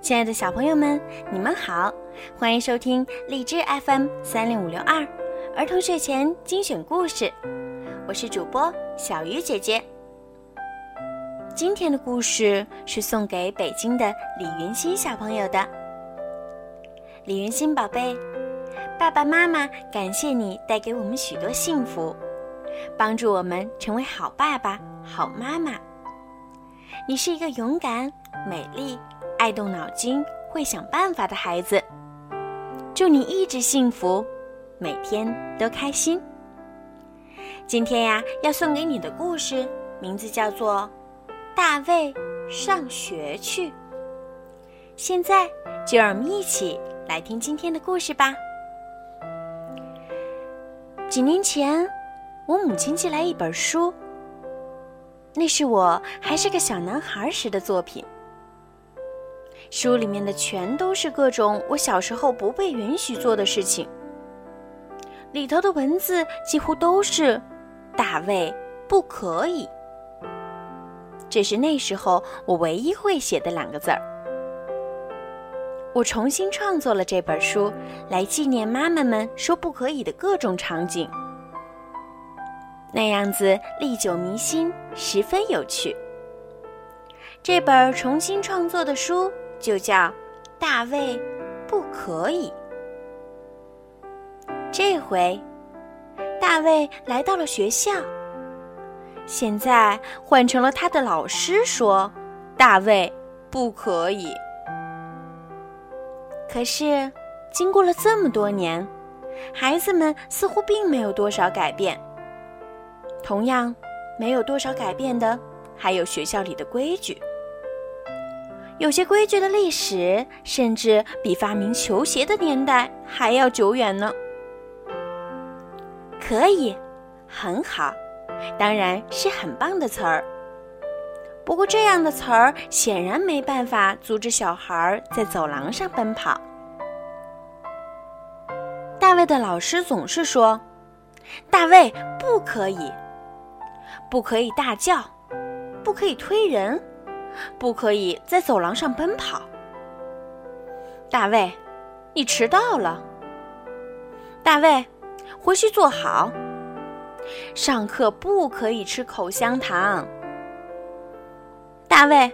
亲爱的小朋友们，你们好，欢迎收听荔枝 FM 三零五六二儿童睡前精选故事，我是主播小鱼姐姐。今天的故事是送给北京的李云欣小朋友的。李云欣宝贝，爸爸妈妈感谢你带给我们许多幸福，帮助我们成为好爸爸、好妈妈。你是一个勇敢、美丽、爱动脑筋、会想办法的孩子。祝你一直幸福，每天都开心。今天呀，要送给你的故事名字叫做《大卫上学去》。现在就让我们一起来听今天的故事吧。几年前，我母亲寄来一本书。那是我还是个小男孩时的作品。书里面的全都是各种我小时候不被允许做的事情。里头的文字几乎都是“大卫不可以”，这是那时候我唯一会写的两个字儿。我重新创作了这本书，来纪念妈妈们说不可以的各种场景。那样子历久弥新，十分有趣。这本重新创作的书就叫《大卫不可以》。这回，大卫来到了学校。现在换成了他的老师说：“大卫不可以。”可是，经过了这么多年，孩子们似乎并没有多少改变。同样，没有多少改变的，还有学校里的规矩。有些规矩的历史，甚至比发明球鞋的年代还要久远呢。可以，很好，当然是很棒的词儿。不过，这样的词儿显然没办法阻止小孩在走廊上奔跑。大卫的老师总是说：“大卫不可以。”不可以大叫，不可以推人，不可以在走廊上奔跑。大卫，你迟到了。大卫，回去坐好。上课不可以吃口香糖。大卫，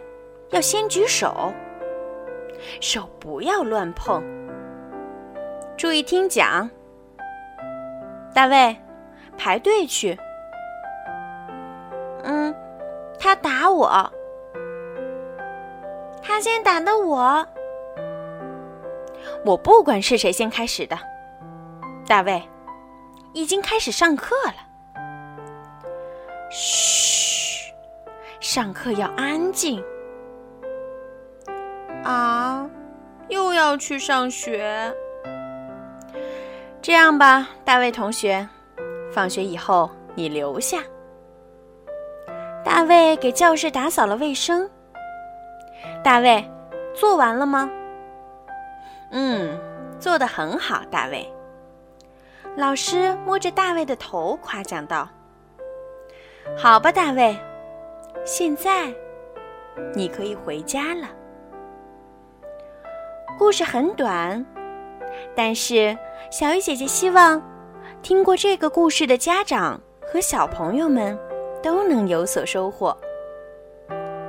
要先举手，手不要乱碰。注意听讲。大卫，排队去。嗯，他打我，他先打的我。我不管是谁先开始的，大卫，已经开始上课了。嘘，上课要安静。啊，又要去上学。这样吧，大卫同学，放学以后你留下。大卫给教室打扫了卫生。大卫，做完了吗？嗯，做得很好，大卫。老师摸着大卫的头夸奖道：“好吧，大卫，现在你可以回家了。”故事很短，但是小鱼姐姐希望听过这个故事的家长和小朋友们。都能有所收获。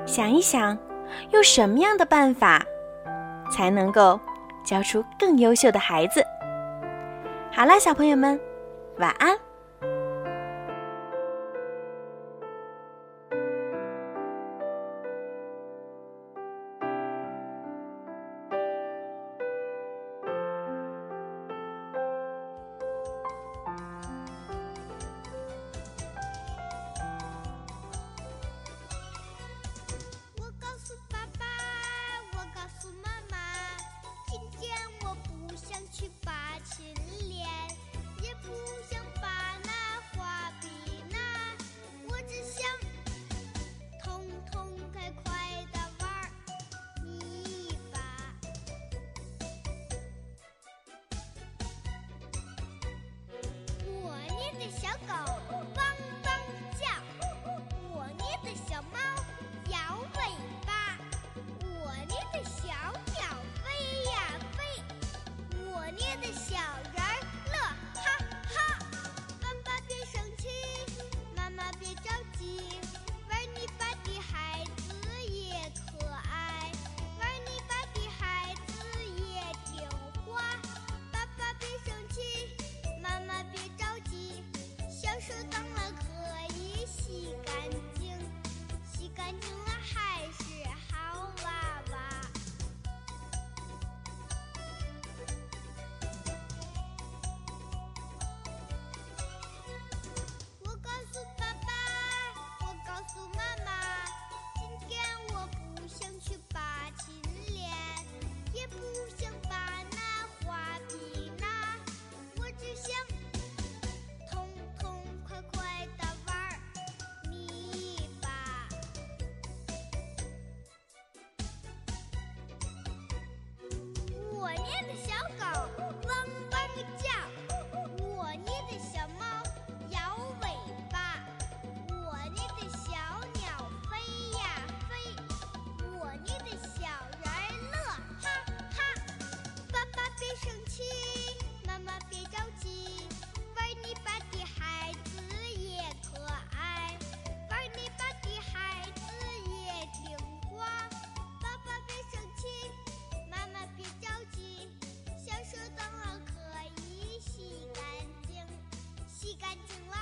想一想，用什么样的办法才能够教出更优秀的孩子？好了，小朋友们，晚安。like to like.